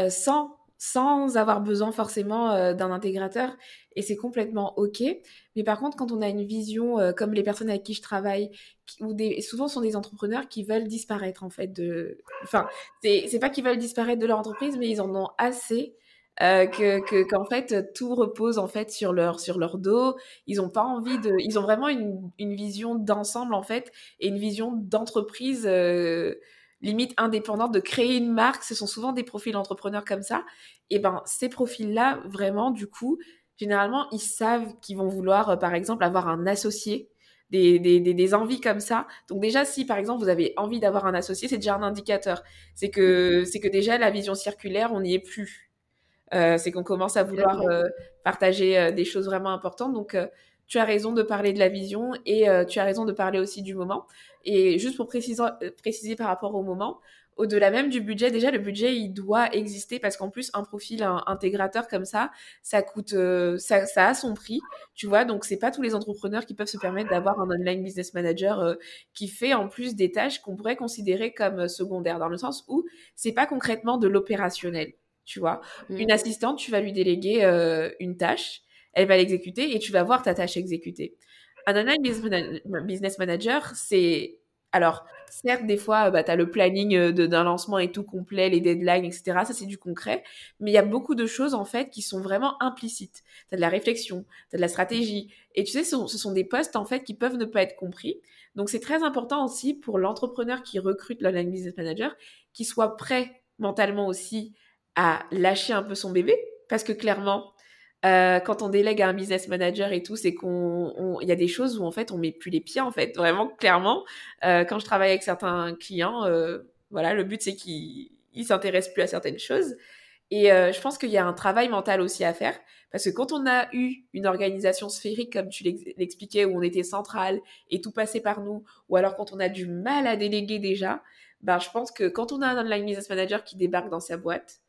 [SPEAKER 2] sans sans avoir besoin forcément euh, d'un intégrateur et c'est complètement ok. Mais par contre, quand on a une vision euh, comme les personnes avec qui je travaille, ou des, souvent sont des entrepreneurs qui veulent disparaître en fait de, enfin, c'est pas qu'ils veulent disparaître de leur entreprise, mais ils en ont assez euh, que qu'en fait tout repose en fait sur leur sur leur dos. Ils ont pas envie de, ils ont vraiment une, une vision d'ensemble en fait et une vision d'entreprise limite indépendante de créer une marque. Ce sont souvent des profils d'entrepreneurs comme ça. Et ben ces profils là vraiment du coup généralement ils savent qu'ils vont vouloir euh, par exemple avoir un associé. Des, des, des, envies comme ça. Donc déjà, si par exemple vous avez envie d'avoir un associé, c'est déjà un indicateur. C'est que c'est que déjà la vision circulaire, on n'y est plus. Euh, c'est qu'on commence à vouloir euh, partager des choses vraiment importantes. Donc, tu as raison de parler de la vision et tu as raison de parler aussi du moment. Et juste pour préciser, préciser par rapport au moment, au-delà même du budget, déjà le budget il doit exister parce qu'en plus un profil intégrateur comme ça, ça coûte, ça, ça, a son prix, tu vois. Donc c'est pas tous les entrepreneurs qui peuvent se permettre d'avoir un online business manager qui fait en plus des tâches qu'on pourrait considérer comme secondaires dans le sens où c'est pas concrètement de l'opérationnel tu vois. Mm. Une assistante, tu vas lui déléguer euh, une tâche, elle va l'exécuter et tu vas voir ta tâche exécutée. Un online business manager, c'est... Alors, certes, des fois, bah, tu as le planning euh, d'un lancement et tout complet, les deadlines, etc. Ça, c'est du concret. Mais il y a beaucoup de choses, en fait, qui sont vraiment implicites. Tu as de la réflexion, tu as de la stratégie. Et tu sais, ce sont, ce sont des postes, en fait, qui peuvent ne pas être compris. Donc, c'est très important aussi pour l'entrepreneur qui recrute l'online business manager, qu'il soit prêt mentalement aussi à lâcher un peu son bébé parce que clairement, euh, quand on délègue à un business manager et tout, c'est qu'on, il y a des choses où en fait on met plus les pieds en fait, vraiment clairement. Euh, quand je travaille avec certains clients, euh, voilà, le but c'est qu'ils s'intéressent plus à certaines choses. Et je pense qu'il y a un travail mental aussi à faire parce que quand on a eu une organisation sphérique comme tu l'expliquais où on était central et tout passait par nous, ou alors quand on a du mal à déléguer déjà, ben je pense que quand on a un online business manager qui débarque dans sa boîte,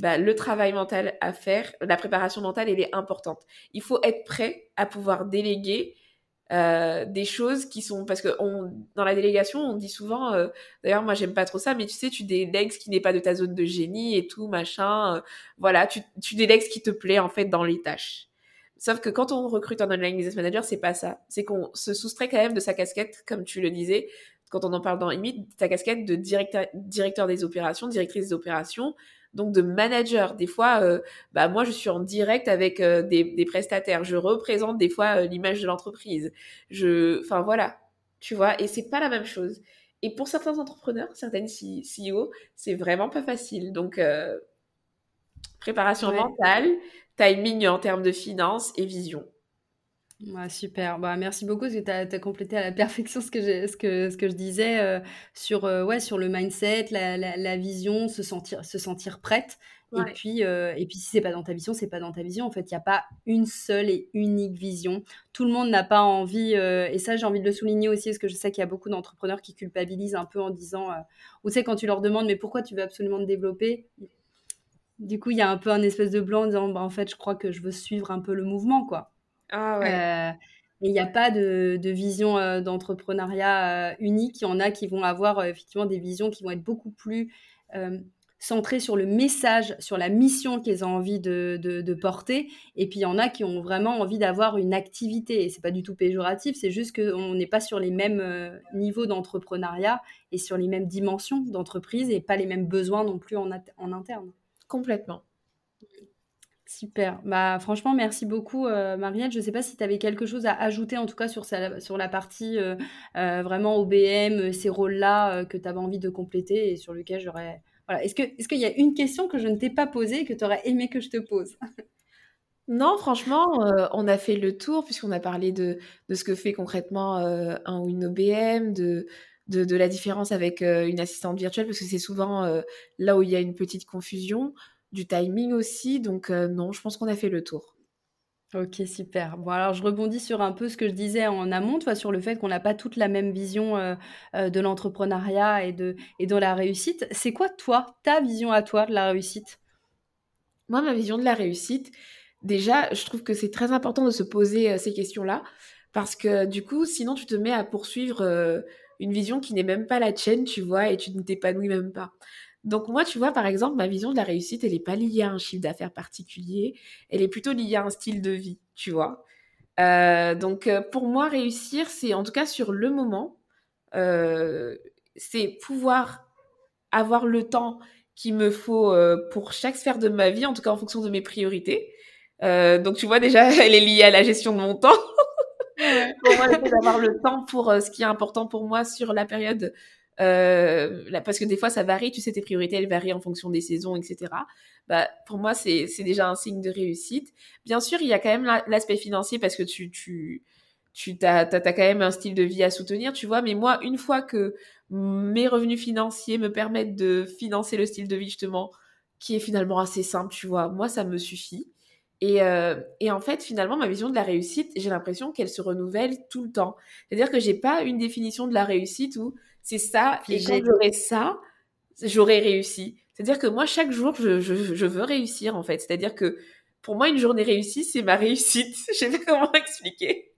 [SPEAKER 2] bah, le travail mental à faire, la préparation mentale, elle est importante. Il faut être prêt à pouvoir déléguer euh, des choses qui sont parce que dans la délégation on dit souvent euh, d'ailleurs moi j'aime pas trop ça mais tu sais tu délègues ce qui n'est pas de ta zone de génie et tout machin euh, voilà tu, tu délègues ce qui te plaît en fait dans les tâches sauf que quand on recrute un online business manager c'est pas ça c'est qu'on se soustrait quand même de sa casquette comme tu le disais quand on en parle dans Imit ta casquette de directeur directeur des opérations directrice des opérations donc de manager. Des fois, euh, bah moi je suis en direct avec euh, des, prestataires, je représente des fois euh, l'image de l'entreprise. Je, enfin voilà, tu vois, et c'est pas la même chose. Et pour certains entrepreneurs, certaines CEO, c'est vraiment pas facile. Donc préparation mentale, timing en termes de finances et vision
[SPEAKER 1] super. Bah, merci beaucoup parce que tu as, complété à la [laughs] perfection ce que, ce que, ce que je disais euh, sur, euh, ouais, sur le mindset, la, la, vision, se sentir, se sentir prête. Et, puis, euh, et puis, si c'est pas dans ta vision, c'est pas dans ta vision. En fait, il n'y a pas une seule et unique vision. Tout le monde n'a pas envie, et ça, j'ai envie de le souligner aussi, parce que je sais qu'il y a beaucoup d'entrepreneurs qui culpabilisent un peu en disant, ou tu sais, quand tu leur demandes, mais pourquoi tu veux absolument te développer? Du coup, il y a un peu un espèce de blanc en disant, bah, en fait, je crois que je veux suivre un peu le mouvement, quoi. Ah ouais. Euh, et il n'y a pas de, vision euh, d'entrepreneuriat euh, unique. Il y en a qui vont avoir effectivement des visions qui vont être beaucoup plus centrées sur le message, sur la mission qu'ils ont envie de, porter. Et puis il y en a qui ont vraiment envie d'avoir une activité. Et c'est pas du tout péjoratif, c'est juste qu'on n'est pas sur les mêmes niveaux d'entrepreneuriat et sur les mêmes dimensions d'entreprise et pas les mêmes besoins non plus en, en interne.
[SPEAKER 2] Complètement.
[SPEAKER 1] Super. Bah, franchement, merci beaucoup, euh, Marielle. Je ne sais pas si tu avais quelque chose à ajouter, en tout cas sur, la partie euh, euh, vraiment OBM, ces rôles-là que tu avais envie de compléter et sur lequel j'aurais. Voilà. Est-ce qu'il est y a une question que je ne t'ai pas posée et que tu aurais aimé que je te pose? [laughs]
[SPEAKER 2] Non, franchement, on a fait le tour puisqu'on a parlé de, de, ce que fait concrètement un ou une OBM, de, de la différence avec une assistante virtuelle, parce que c'est souvent là où il y a une petite confusion du timing aussi. Donc euh, non, je pense qu'on a fait le tour.
[SPEAKER 1] Ok, super. Bon, alors je rebondis sur un peu ce que je disais en amont, toi, sur le fait qu'on n'a pas toute la même vision euh, euh, de l'entrepreneuriat et de, et de la réussite. C'est quoi, toi, ta vision à toi de la réussite?
[SPEAKER 2] Moi, ma vision de la réussite, déjà, je trouve que c'est très important de se poser ces questions-là, parce que du coup, sinon, tu te mets à poursuivre une vision qui n'est même pas la tienne, tu vois, et tu ne t'épanouis même pas. Donc moi, tu vois, par exemple, ma vision de la réussite, elle n'est pas liée à un chiffre d'affaires particulier, elle est plutôt liée à un style de vie, tu vois? Euh, donc euh, pour moi, réussir, c'est en tout cas sur le moment, euh, c'est pouvoir avoir le temps qu'il me faut pour chaque sphère de ma vie, en tout cas en fonction de mes priorités. donc tu vois déjà, [laughs] elle est liée à la gestion de mon temps. pour moi, d'avoir le temps pour ce qui est important pour moi sur la période euh, parce que des fois ça varie, tu sais, tes priorités elles varient en fonction des saisons, etc. Bah, pour moi, c'est déjà un signe de réussite. Bien sûr, il y a quand même l'aspect financier parce que tu, tu, tu as, quand même un style de vie à soutenir, tu vois. Mais moi, une fois que mes revenus financiers me permettent de financer le style de vie, justement, qui est finalement assez simple, tu vois, moi, ça me suffit. Et, euh, et, en fait, finalement, ma vision de la réussite, j'ai l'impression qu'elle se renouvelle tout le temps. C'est-à-dire que j'ai pas une définition de la réussite où c'est ça, et quand j'aurai ça, j'aurai réussi. C'est-à-dire que moi, chaque jour, je, je, je veux réussir, en fait. C'est-à-dire que pour moi, une journée réussie, c'est ma réussite. [laughs] Je sais pas comment expliquer.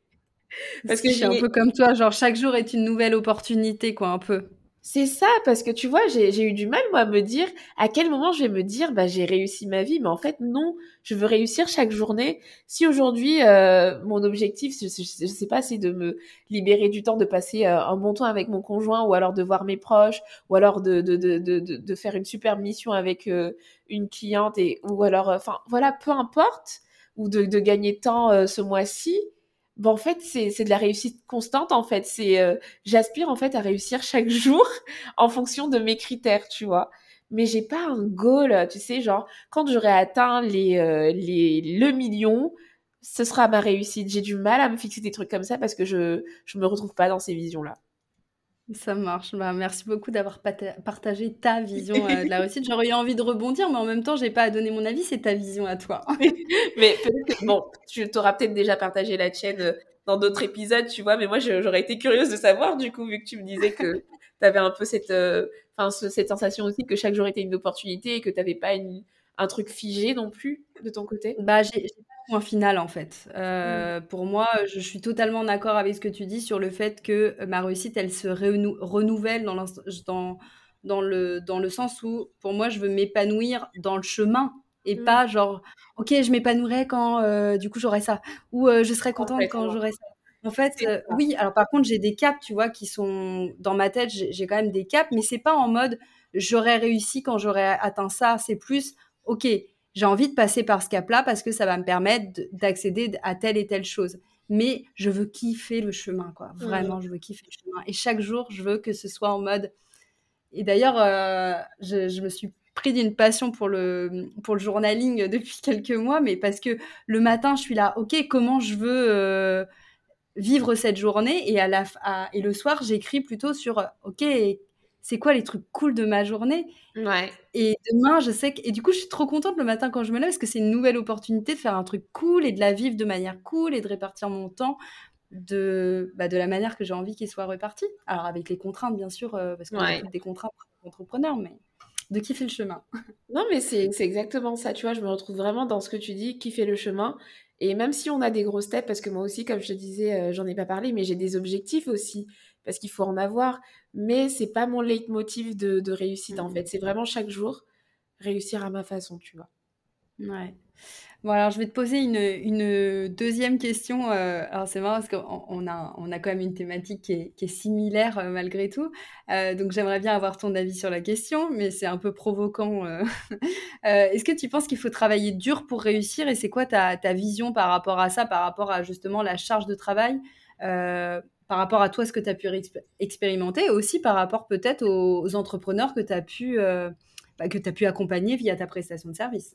[SPEAKER 1] Parce que j'ai un peu comme toi, genre chaque jour est une nouvelle opportunité, quoi, un peu.
[SPEAKER 2] C'est ça, parce que tu vois, j'ai eu du mal, moi, à me dire à quel moment je vais me dire, bah, j'ai réussi ma vie. Mais en fait, non, je veux réussir chaque journée. Si aujourd'hui, euh, mon objectif, je, sais pas, c'est de me libérer du temps, de passer euh, un bon temps avec mon conjoint, ou alors de voir mes proches, ou alors de, de, de, de, de faire une super mission avec euh, une cliente, et, ou alors, enfin, voilà, peu importe, ou de, de gagner temps ce mois-ci bon, en fait, c'est de la réussite constante, en fait. C'est, euh, j'aspire, en fait, à réussir chaque [laughs] jour en fonction de mes critères, tu vois. Mais j'ai pas un goal, tu sais, genre, quand j'aurai atteint les, euh, les, le million, ce sera ma réussite. J'ai du mal à me fixer des trucs comme ça parce que je, je me retrouve pas dans ces visions-là.
[SPEAKER 1] Ça marche. Bah, merci beaucoup d'avoir partagé ta vision euh, de la [laughs] réussite. J'aurais eu envie de rebondir, mais en même temps, j'ai pas à donner mon avis. C'est ta vision à toi. [laughs]
[SPEAKER 2] mais peut-être que, bon, tu t'auras peut-être déjà partagé la tienne euh, dans d'autres épisodes, tu vois. Mais moi, j'aurais été curieuse de savoir, du coup, vu que tu me disais que tu avais un peu cette, euh, cette sensation aussi que chaque jour était une opportunité et que tu n'avais pas une, un truc figé non plus de ton côté.
[SPEAKER 1] Bah, j'ai point final en fait. Euh, mmh. Pour moi, je suis totalement d'accord avec ce que tu dis sur le fait que ma réussite, elle se renouvelle dans, dans, dans, le, dans le sens où, pour moi, je veux m'épanouir dans le chemin et mmh. pas genre, ok, je m'épanouirai quand euh, du coup j'aurai ça, ou euh, je serai contente quand j'aurai ça. En fait, oui, alors par contre, j'ai des caps, tu vois, qui sont dans ma tête, j'ai quand même des caps, mais c'est pas en mode j'aurais réussi quand j'aurais atteint ça, c'est plus, ok, j'ai envie de passer par ce cap-là parce que ça va me permettre d'accéder à telle et telle chose. Mais je veux kiffer le chemin, quoi. Vraiment, je veux kiffer le chemin. Et chaque jour, je veux que ce soit en mode. Et d'ailleurs, euh, je, me suis pris d'une passion pour le, pour le journaling [laughs] depuis quelques mois, mais parce que le matin, je suis là, ok, comment je veux euh, vivre cette journée? Et, à la, et le soir, j'écris plutôt sur, ok, c'est quoi les trucs cool de ma journée?
[SPEAKER 2] Ouais.
[SPEAKER 1] Et demain, je sais que. Et du coup, je suis trop contente le matin quand je me lève parce que c'est une nouvelle opportunité de faire un truc cool et de la vivre de manière cool et de répartir mon temps de, bah, de la manière que j'ai envie qu'il soit réparti. Alors, avec les contraintes, bien sûr, euh, parce qu'on a des contraintes entrepreneurs, mais de kiffer le chemin? [laughs]
[SPEAKER 2] Non, mais c'est exactement ça, tu vois. Je me retrouve vraiment dans ce que tu dis, kiffer le chemin. Et même si on a des gros steps, parce que moi aussi, comme je te disais, euh, j'en ai pas parlé, mais j'ai des objectifs aussi parce qu'il faut en avoir. Mais c'est pas mon leitmotiv de, de réussite en mmh. fait. C'est vraiment chaque jour réussir à ma façon, tu vois.
[SPEAKER 1] Ouais. Bon, alors je vais te poser une, une deuxième question. Euh, alors c'est marrant parce qu'on a, on a quand même une thématique qui est, qui est similaire euh, malgré tout. Euh, donc j'aimerais bien avoir ton avis sur la question, mais c'est un peu provoquant. [laughs] Est-ce que tu penses qu'il faut travailler dur pour réussir et c'est quoi ta, ta, vision par rapport à ça, par rapport à justement la charge de travail par rapport à toi, ce que tu as pu expérimenter, et aussi par rapport peut-être aux, entrepreneurs que tu as, pu, euh, bah, que as pu accompagner via ta prestation de service.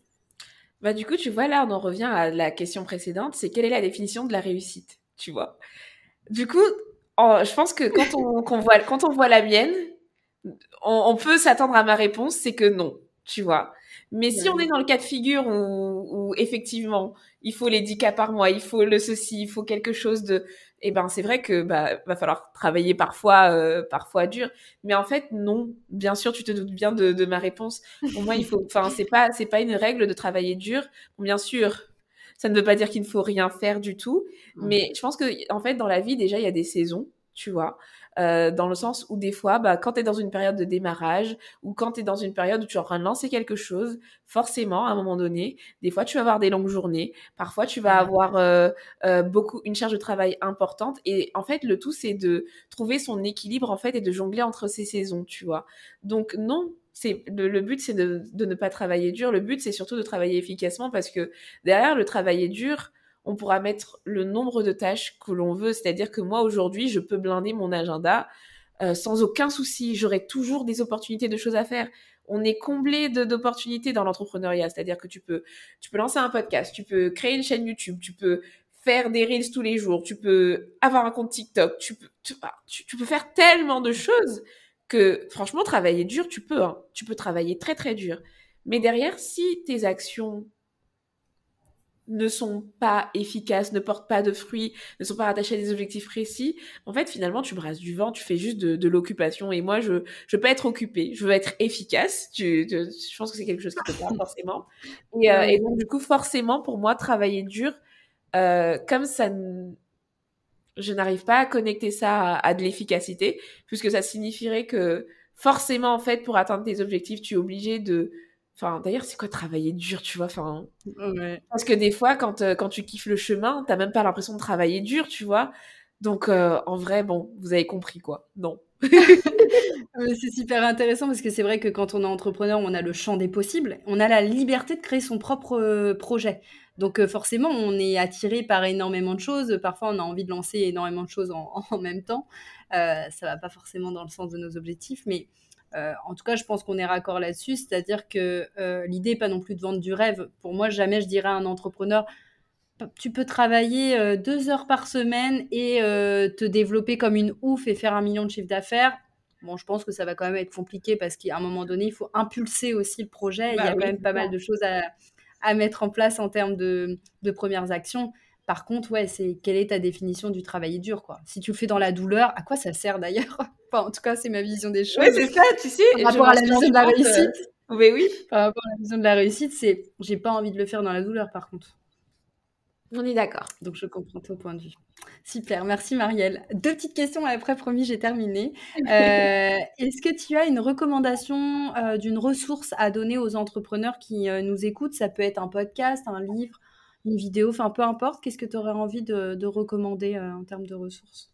[SPEAKER 2] Bah, du coup, tu vois, là, on en revient à la question précédente, c'est quelle est la définition de la réussite, tu vois? Du coup, je pense que quand on, [laughs] voit, quand on voit la mienne, on, peut s'attendre à ma réponse, c'est que non, tu vois? Mais si on est dans le cas de figure où, où, effectivement, il faut les 10 cas par mois, il faut le ceci, il faut quelque chose de, eh ben c'est vrai que bah va falloir travailler parfois euh, parfois dur. Mais en fait non. Bien sûr tu te doutes bien de, de ma réponse. Pour moi il faut enfin [laughs] c'est pas c'est pas une règle de travailler dur. Bien sûr ça ne veut pas dire qu'il ne faut rien faire du tout. Mais je pense que en fait dans la vie déjà il y a des saisons tu vois euh, dans le sens où des fois, bah, quand tu es dans une période de démarrage ou quand tu es dans une période où tu es en train de lancer quelque chose, forcément, à un moment donné, des fois, tu vas avoir des longues journées, parfois, tu vas avoir euh, euh, beaucoup une charge de travail importante. Et en fait, le tout, c'est de trouver son équilibre, en fait, et de jongler entre ces saisons, tu vois. Donc, non, c'est le, but c'est de, de, ne pas travailler dur le but c'est surtout de travailler efficacement parce que derrière le travailler dur on pourra mettre le nombre de tâches que l'on veut. C'est-à-dire que moi, aujourd'hui, je peux blinder mon agenda euh, sans aucun souci. J'aurai toujours des opportunités de choses à faire. On est comblé d'opportunités dans l'entrepreneuriat. C'est-à-dire que tu peux, tu peux lancer un podcast, tu peux créer une chaîne YouTube, tu peux faire des reels tous les jours, tu peux avoir un compte TikTok, tu peux, tu, ah, peux faire tellement de choses que franchement, travailler dur, tu peux. Hein. Tu peux travailler très très dur. Mais derrière, si tes actions ne sont pas efficaces, ne portent pas de fruits, ne sont pas rattachés à des objectifs précis, en fait, finalement, tu brasses du vent, tu fais juste de, l'occupation. Et moi, je je veux pas être occupée, je veux être efficace. Tu, je pense que c'est quelque chose qui te parle [laughs] forcément. Et, euh, et, donc, du coup, forcément, pour moi, travailler dur, euh, comme ça, je n'arrive pas à connecter ça à, à de l'efficacité, puisque ça signifierait que forcément, en fait, pour atteindre tes objectifs, tu es obligé de Enfin, d'ailleurs, c'est quoi travailler dur, tu vois enfin, Parce que des fois, quand, euh, quand tu kiffes le chemin, t'as même pas l'impression de travailler dur, tu vois. Donc, euh, en vrai, bon, vous avez compris, quoi. Non. [laughs]
[SPEAKER 1] c'est super intéressant parce que c'est vrai que quand on est entrepreneur, on a le champ des possibles. On a la liberté de créer son propre euh, projet. Donc, forcément, on est attiré par énormément de choses. Parfois, on a envie de lancer énormément de choses en, [laughs] en même temps. ça va pas forcément dans le sens de nos objectifs, mais euh, en tout cas, je pense qu'on est raccord là-dessus, c'est-à-dire que euh, l'idée n'est pas non plus de vendre du rêve. Pour moi, jamais je dirais à un entrepreneur, tu peux travailler euh, deux heures par semaine et te développer comme une ouf et faire un million de chiffre d'affaires. Bon, je pense que ça va quand même être compliqué parce qu'à un moment donné, il faut impulser aussi le projet. il y a bah quand même pas mal de choses à, mettre en place en termes de, de premières actions. Par contre, ouais, c'est quelle est ta définition du travail dur, quoi? Si tu le fais dans la douleur, à quoi ça sert d'ailleurs? [laughs] Enfin, en tout cas, c'est ma vision des choses.
[SPEAKER 2] Oui, c'est ça, tu sais.
[SPEAKER 1] Par rapport à la vision de la réussite.
[SPEAKER 2] Euh, oui, oui.
[SPEAKER 1] Par rapport à la vision de la réussite, c'est j'ai pas envie de le faire dans la douleur, par contre.
[SPEAKER 2] On est d'accord.
[SPEAKER 1] Donc, je comprends ton point de vue. Super, merci Marielle. Deux petites questions, après, promis, j'ai terminé. [laughs] Euh, est-ce que tu as une recommandation euh, d'une ressource à donner aux entrepreneurs qui nous écoutent? Ça peut être un podcast, un livre, une vidéo, enfin peu importe, qu'est-ce que tu aurais envie de, recommander euh, en termes de ressources?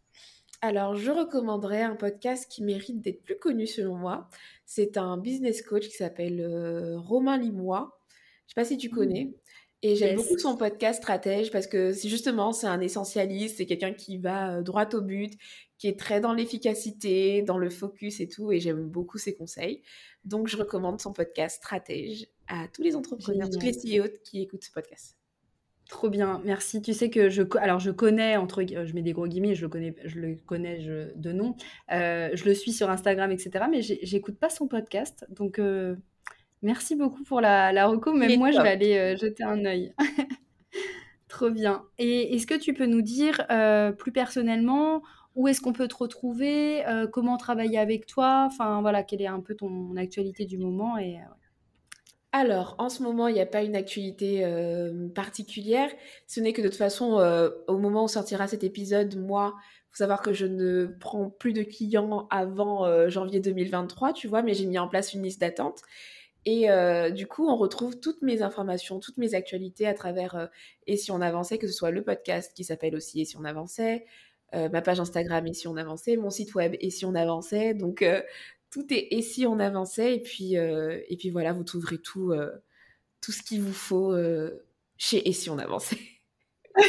[SPEAKER 2] Alors, je recommanderais un podcast qui mérite d'être plus connu selon moi. C'est un business coach qui s'appelle euh, Romain Limois. Je sais pas si tu mmh. connais. Et j'aime beaucoup son podcast Stratège parce que c'est justement, c'est un essentialiste, c'est quelqu'un qui va euh, droit au but, qui est très dans l'efficacité, dans le focus et tout. Et j'aime beaucoup ses conseils. Donc, je recommande son podcast Stratège à tous les entrepreneurs, tous les CEO qui écoutent ce podcast.
[SPEAKER 1] Trop bien, merci. Tu sais que je, alors je connais entre, je mets des gros guillemets, je le connais, je le connais de nom. Euh, je le suis sur Instagram, etc. Mais j'écoute pas son podcast, donc euh, merci beaucoup pour la, la reco. Même moi, je vais aller euh, jeter un œil. [laughs] Trop bien. Et est-ce que tu peux nous dire plus personnellement où est-ce qu'on peut te retrouver, comment travailler avec toi, enfin voilà, quelle est un peu ton actualité du moment et
[SPEAKER 2] alors, en ce moment, il n'y a pas une actualité euh, particulière. Ce n'est que de toute façon, euh, au moment où sortira cet épisode, moi, faut savoir que je ne prends plus de clients avant euh, janvier 2023, tu vois, mais j'ai mis en place une liste d'attente. Et du coup, on retrouve toutes mes informations, toutes mes actualités à travers Et si on avançait, que ce soit le podcast qui s'appelle aussi Et si on avançait, ma page Instagram Et si on avançait, mon site web Et si on avançait. Donc, tout est et si on avançait et puis euh, voilà vous trouverez tout euh, tout ce qu'il vous faut euh, chez et si on avançait [laughs]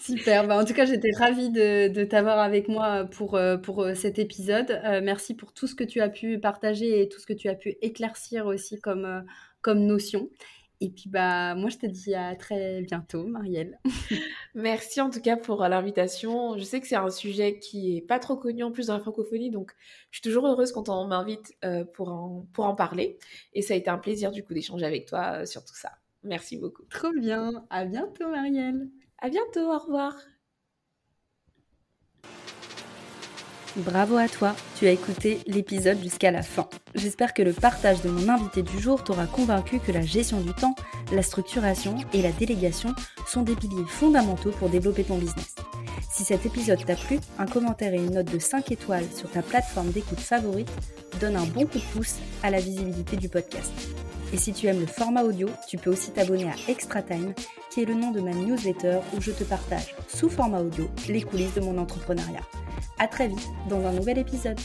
[SPEAKER 1] Super, bah, en tout cas j'étais ravie de, t'avoir avec moi pour, cet épisode. merci pour tout ce que tu as pu partager et tout ce que tu as pu éclaircir aussi comme notion. Et puis, bah, moi, je te dis à très bientôt, Marielle. [laughs]
[SPEAKER 2] Merci en tout cas pour l'invitation. Je sais que c'est un sujet qui est pas trop connu en plus dans la francophonie, donc je suis toujours heureuse quand on m'invite euh, pour, en, pour en parler. Et ça a été un plaisir du coup d'échanger avec toi euh, sur tout ça. Merci beaucoup.
[SPEAKER 1] Trop bien. À bientôt, Marielle.
[SPEAKER 2] À bientôt. Au revoir.
[SPEAKER 1] Bravo à toi, tu as écouté l'épisode jusqu'à la fin. J'espère que le partage de mon invité du jour t'aura convaincu que la gestion du temps, La structuration et la délégation sont des piliers fondamentaux pour développer ton business. Si cet épisode t'a plu, un commentaire et une note de 5 étoiles sur ta plateforme d'écoute favorite donne un bon coup de pouce à la visibilité du podcast. Et si tu aimes le format audio, tu peux aussi t'abonner à Extra Time, qui est le nom de ma newsletter où je te partage, sous format audio, les coulisses de mon entrepreneuriat. À très vite dans un nouvel épisode.